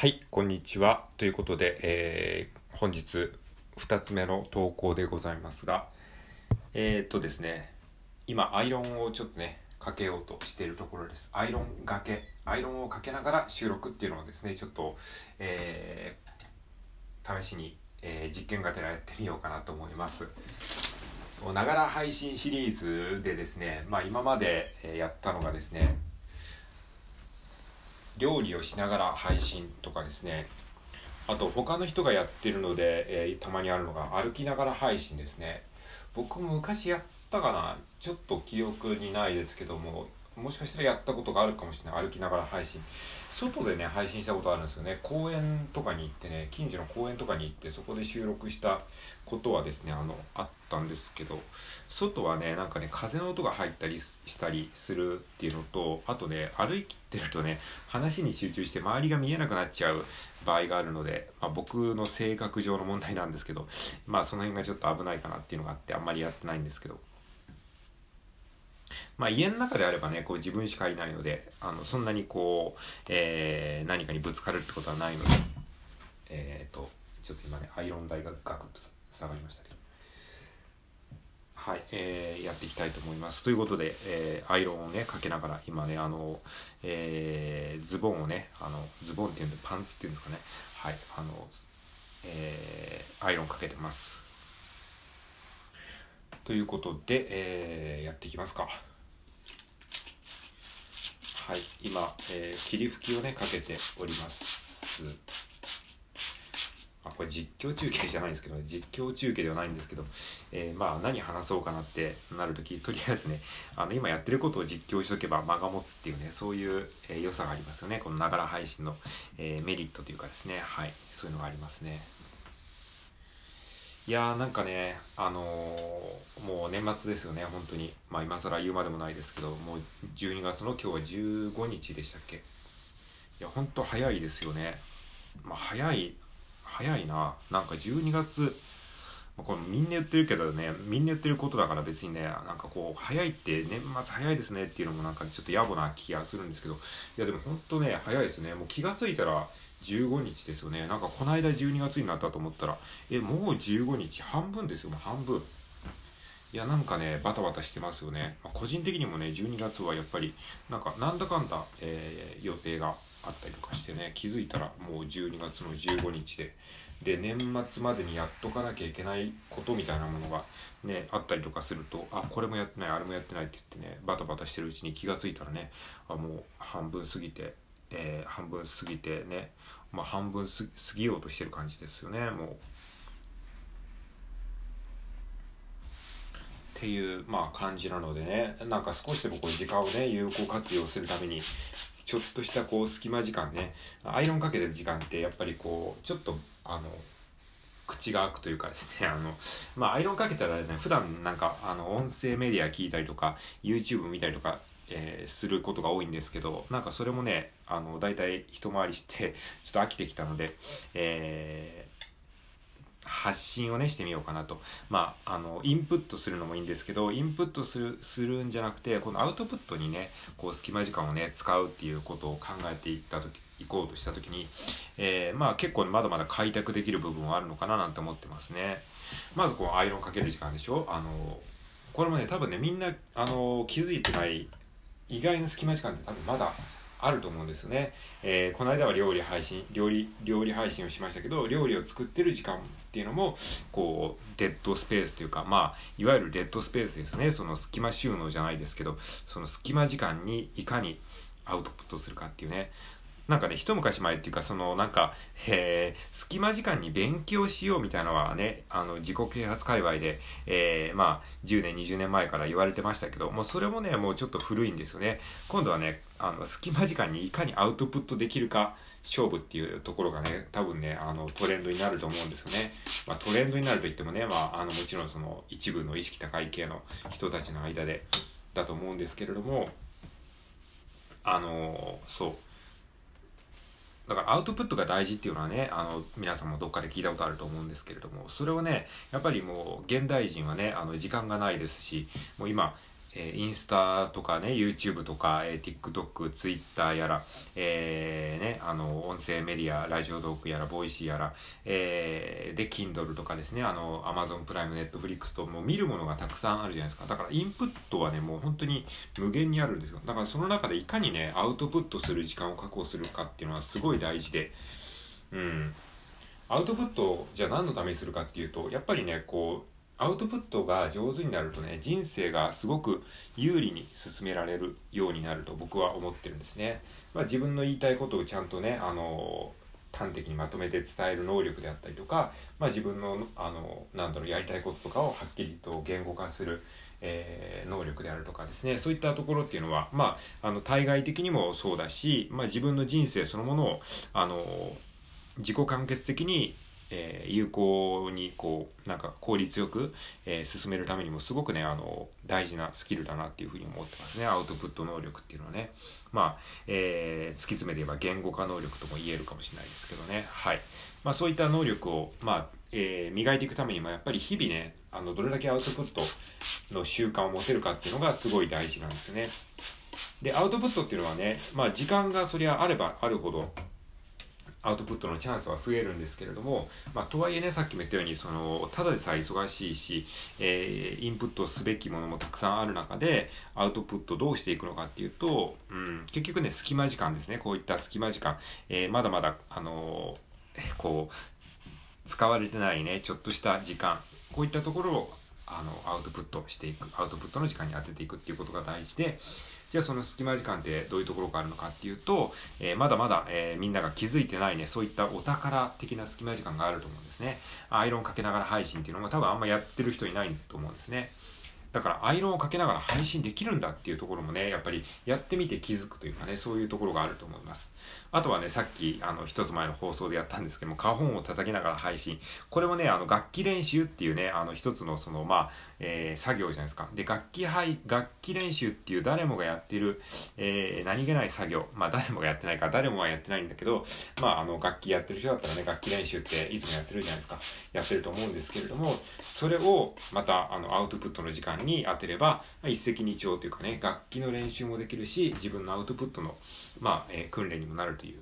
はい、こんにちは。ということで、えー本日2つ目の投稿でございますが、えー、っとですね、今、アイロンをちょっとね、かけようとしているところです。アイロンがけ、アイロンをかけながら収録っていうのをですね、ちょっと、えー試しに、え実験がてらやってみようかなと思います。ながら配信シリーズでですね、まあ今までやったのがですね、料理をしながら配信とかですね。あと他の人がやってるので、えーたまにあるのが歩きながら配信ですね。僕も昔やったかな。ちょっと記憶にないですけどももしかしたらやったことがあるかもしれない。歩きながら配信。外でね配信したことあるんですよね。公園とかに行ってね近所の公園とかに行ってそこで収録したことはですねあのあったんですけど外はねなんかね風の音が入ったりしたりするっていうのとあとね歩いてるとね話に集中して周りが見えなくなっちゃう場合があるので、まあ、僕の性格上の問題なんですけどまあその辺がちょっと危ないかなっていうのがあってあんまりやってないんですけど。まあ家の中であればねこう自分しかいないのであのそんなにこう、えー何かにぶつかるってことはないのでえっ、とちょっと今ねアイロン台がガクッと下がりましたけどはい、えーやっていきたいと思います。ということで、えーアイロンをね、かけながら、今ね、あの、えーズボンをね、あの、ズボンっていうんで、パンツっていうんですかね、はい、あの、えーアイロンかけてます。ということで、えーやっていきますか。はい、今、えー霧吹きをね、かけております。あこれ実況中継じゃないんですけど実況中継ではないんですけど、えーまあ何話そうかなってなるときとりあえずねあの今やってることを実況しとけば間が持つっていうねそういう、えー良さがありますよねこのながら配信の、えメリットというかですねはいそういうのがありますねいやーなんかねあのーもう年末ですよね本当に。まあ今更言うまでもないですけどもう12月の今日は15日でしたっけ？いや本当早いですよね。まあ早い早いな。なんか12月まあこれみんな言ってるけどねみんな言ってることだから別にねなんかこう早いって年末早いですねっていうのもなんかちょっと野暮な気がするんですけど。いやでも本当ね早いですね。もう気がついたら15日ですよね。なんかこの間12月になったと思ったらえもう15日半分ですよ。もう半分。いやなんかねバタバタしてますよね、まあ個人的にもね12月はやっぱりなんかなんだかんだ、えー予定があったりとかしてね気づいたらもう12月の15日で。で年末までにやっとかなきゃいけないことみたいなものがねあったりとかするとあこれもやってないあれもやってないって言ってねバタバタしてるうちに気がついたらねあもう半分過ぎて、えー半分過ぎてねまあ半分過ぎようとしてる感じですよねもう。っていう、まあ、感じなのでねなんか少しでもこう時間をね有効活用するためにちょっとしたこう隙間時間ねアイロンかけてる時間ってやっぱりこうちょっとあの口が開くというかですね あのまあアイロンかけたらね普段なんかあの音声メディア聞いたりとか YouTube 見たりとかえーすることが多いんですけどなんかそれもねあの大体一回りしてちょっと飽きてきたので、えー発信をねしてみようかなと。まああのインプットするのもいいんですけどインプットするするんじゃなくてこのアウトプットにねこう隙間時間をね使うっていうことを考えていった時行こうとした時に、えーまあ結構まだまだ開拓できる部分はあるのかななんて思ってますね。まずこうアイロンかける時間でしょ？あのこれもね多分ねみんなあの気づいてない意外な隙間時間って多分まだあると思うんですよね、えーこの間は料理配信料理料理配信をしましたけど料理を作ってる時間っていうのもこうデッドスペースというかまあいわゆるデッドスペースですね。その隙間収納じゃないですけどその隙間時間にいかにアウトプットするかっていうね。なんかね、一昔前っていうか、その、なんか、えー、隙間時間に勉強しようみたいなのはね、あの、自己啓発界隈で、えー、まあ、10年、20年前から言われてましたけど、もうそれもね、もうちょっと古いんですよね。今度はね、あの、隙間時間にいかにアウトプットできるか、勝負っていうところがね、多分ね、あの、トレンドになると思うんですよね。まあ、トレンドになると言ってもね、まあ、あの、もちろんその、一部の意識高い系の人たちの間で、だと思うんですけれども、あのそう。だからアウトプットが大事っていうのはねあの皆さんもどっかで聞いたことあると思うんですけれどもそれをねやっぱりもう現代人はねあの時間がないですしもう今えー、インスタとかね、YouTube とか、えー、TikTok、Twitter やら、えー、ね、あの、音声メディア、 Radiotalk やら、 Voicy やら、えー、で、Kindle とかですね、あの、Amazon プライム、Netflix と、もう見るものがたくさんあるじゃないですか。だから、インプットはね、もう本当に無限にあるんですよ。だから、その中でいかにね、アウトプットする時間を確保するかっていうのはすごい大事で、うん。アウトプットじゃあ何のためにするかっていうと、やっぱりね、こう、アウトプットが上手になるとね人生がすごく有利に進められるようになると僕は思ってるんですね、まあ、自分の言いたいことをちゃんとねあの端的にまとめて伝える能力であったりとか、まあ、自分のあのなんだろうやりたいこととかをはっきりと言語化する、えー、能力であるとかですね。そういったところっていうのは、まあ、あの対外的にもそうだし、まあ、自分の人生そのものをあの自己完結的にえー、有効にこうなんか効率よく、えー、進めるためにもすごくねあの大事なスキルだなっていうふうに思ってますね。アウトプット能力っていうのはね。まあ、えー、突き詰めて言えば言語化能力とも言えるかもしれないですけどね。はい。まあそういった能力をまあ、え、磨いていくためにもやっぱり日々ねあのどれだけアウトプットの習慣を持てるかっていうのがすごい大事なんですね。でアウトプットっていうのはねまあ時間がそりゃあればあるほどアウトプットのチャンスは増えるんですけれども、まあ、とはいえねさっきも言ったようにそのただでさえ忙しいし、えー、インプットすべきものもたくさんある中でアウトプットどうしていくのかっていうと、うん、結局ね隙間時間ですね。こういった隙間時間、えー、まだまだあのー、こう使われてないねちょっとした時間。こういったところをあのアウトプットしていく。アウトプットの時間に当てていくっていうことが大事でじゃあその隙間時間ってどういうところがあるのかっていうと、えー、まだまだ、えー、みんなが気づいてないね、そういったお宝的な隙間時間があると思うんですね。アイロンかけながら配信っていうのも多分あんまやってる人いないと思うんですね。だからアイロンをかけながら配信できるんだっていうところもね、やっぱりやってみて気づくというかね、そういうところがあると思います。あとはね、さっき、あの、一つ前の放送でやったんですけども、花本を叩きながら配信。これもね、あの、楽器練習っていうね、あの、一つのその、まあ、えー、作業じゃないですか。で、楽器配、楽器練習っていう誰もがやってる、えー、何気ない作業。まあ、誰もがやってないか、誰もはやってないんだけど、まあ、あの、楽器やってる人だったらね、楽器練習っていつもやってるじゃないですか。やってると思うんですけれども、それを、また、あの、アウトプットの時間に当てれば、一石二鳥というかね、楽器の練習もできるし、自分のアウトプットの、まあ、えー、訓練にもなるという、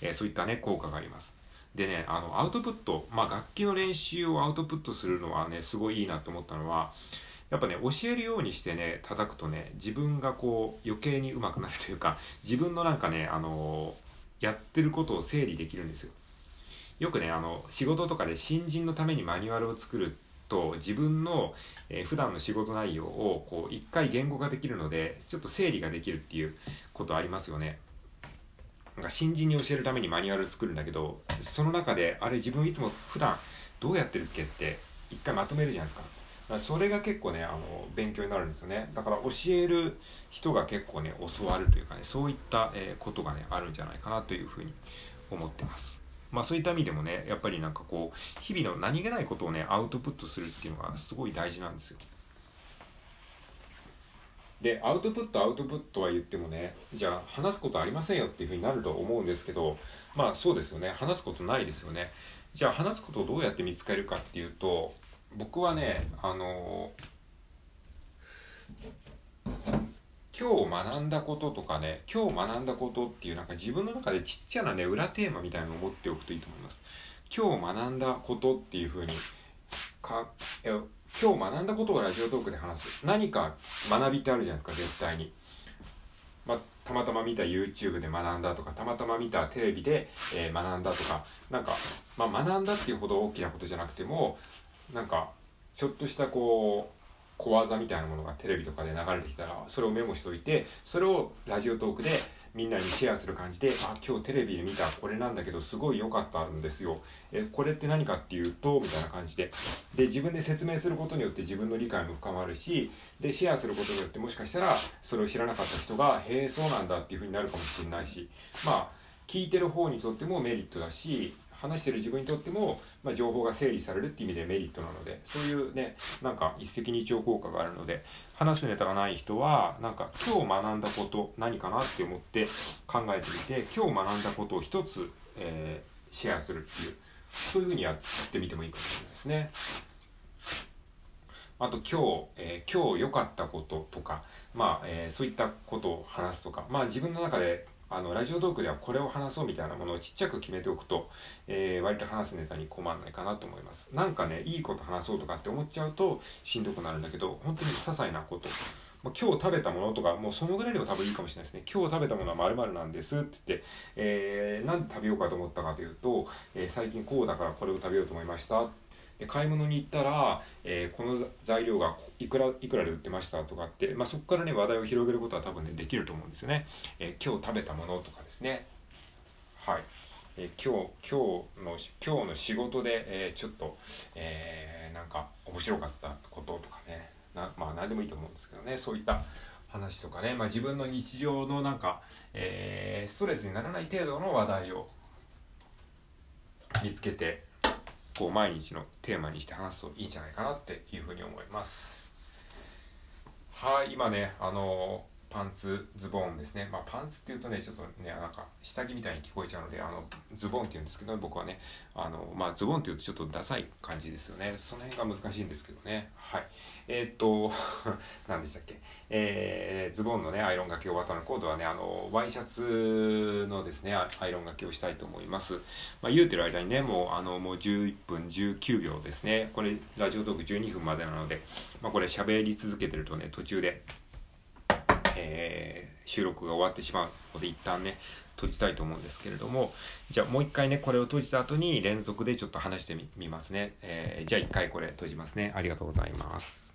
えー、そういったね、効果があります。でね、あの、アウトプット、まあ、楽器の練習をアウトプットするのはね、すごいいいなと思ったのは、やっぱね、教えるようにしてね、叩くとね、自分がこう、余計に上手くなるというか、自分のなんかね、あのー、やってることを整理できるんですよ。よくね、あの、仕事とかで新人のためにマニュアルを作ると自分の、えー、普段の仕事内容をこう一回言語化できるのでちょっと整理ができるっていうことありますよね。なんか新人に教えるためにマニュアル作るんだけどその中であれ自分いつも普段どうやってるっけって一回まとめるじゃないですかそれが結構ねあの勉強になるんですよね。だから教える人が結構ね教わるというかねそういった、えー、ことがねあるんじゃないかなというふうに思ってます。まあそういった意味でもねやっぱりなんかこう日々の何気ないことをねアウトプットするっていうのがすごい大事なんですよ。でアウトプットアウトプットは言ってもねじゃあ話すことありませんよっていうふうになると思うんですけどまあそうですよね。話すことないですよね。じゃあ話すことをどうやって見つけるかっていうと僕はねあの今日学んだこととかね今日学んだことっていうなんか自分の中でちっちゃなね裏テーマみたいなのを持っておくといいと思います。今日学んだことっていうふうにか今日学んだことをラジオトークで話す。何か学びってあるじゃないですか絶対に、まあ、たまたま見た YouTube で学んだとかたまたま見たテレビで、えー、学んだとか。なんか、まあ、学んだっていうほど大きなことじゃなくてもなんかちょっとしたこう小技みたいなものがテレビとかで流れてきたらそれをメモしておいてそれをラジオトークでみんなにシェアする感じであ今日テレビで見たこれなんだけどすごい良かったんですよ。えこれって何かっていうとみたいな感じで。で自分で説明することによって自分の理解も深まるしでシェアすることによってもしかしたらそれを知らなかった人がへえそうなんだっていうふうになるかもしれないし。まあ聞いてる方にとってもメリットだし話してる自分にとっても、まあ、情報が整理されるっていう意味でメリットなのでそういうねなんか一石二鳥効果があるので話すネタがない人はなんか今日学んだこと何かなって思って考えてみて今日学んだことを一つ、えー、シェアするっていうそういうふうにやってみてもいいかもしれないですね。あと今日、えー、今日良かったこととか、まあ、えー、そういったことを話すとか、まあ自分の中であのラジオトークではこれを話そうみたいなものをちっちゃく決めておくと、えー、割と話すネタに困らないかなと思います。なんかね、いいこと話そうとかって思っちゃうとしんどくなるんだけど、本当に些細なこと。まあ、今日食べたものとか、もうそのぐらいでも多分いいかもしれないですね。今日食べたものは〇〇なんですって言って、えー、なんで食べようかと思ったかというと、えー、最近こうだからこれを食べようと思いました。で買い物に行ったら、えー、この材料がいくらいくらで売ってましたとかって、まあ、そこからね話題を広げることは多分ねできると思うんですよね、えー、今日食べたものとかですね。はい、えー、今日今日の今日の仕事で、えちょっと、えなんか面白かったこととかね。なまあ何でもいいと思うんですけどね。そういった話とかね、まあ、自分の日常のなんか、えストレスにならない程度の話題を見つけてこう毎日のテーマにして話すといいんじゃないかなっていうふうに思います。はい今ねあのパンツズボンですね。まあパンツっていうとねちょっとねなんか下着みたいに聞こえちゃうのであのズボンって言うんですけど僕はねあのまあズボンっていうとちょっとダサい感じですよね。その辺が難しいんですけどね。はい。えー、っと 何でしたっけ？えー、ズボンのねアイロンがけ終わったのコードはねあのワイシャツのですねアイロンがけをしたいと思います。まあ言うてる間にねもうあのもう11分19秒ですね。これラジオトーク12分までなのでまあこれ喋り続けてるとね途中でえー、収録が終わってしまうので一旦ね閉じたいと思うんですけれどもじゃあもう一回ねこれを閉じた後に連続でちょっと話してみますね、えー、じゃあ一回これ閉じますね。ありがとうございます。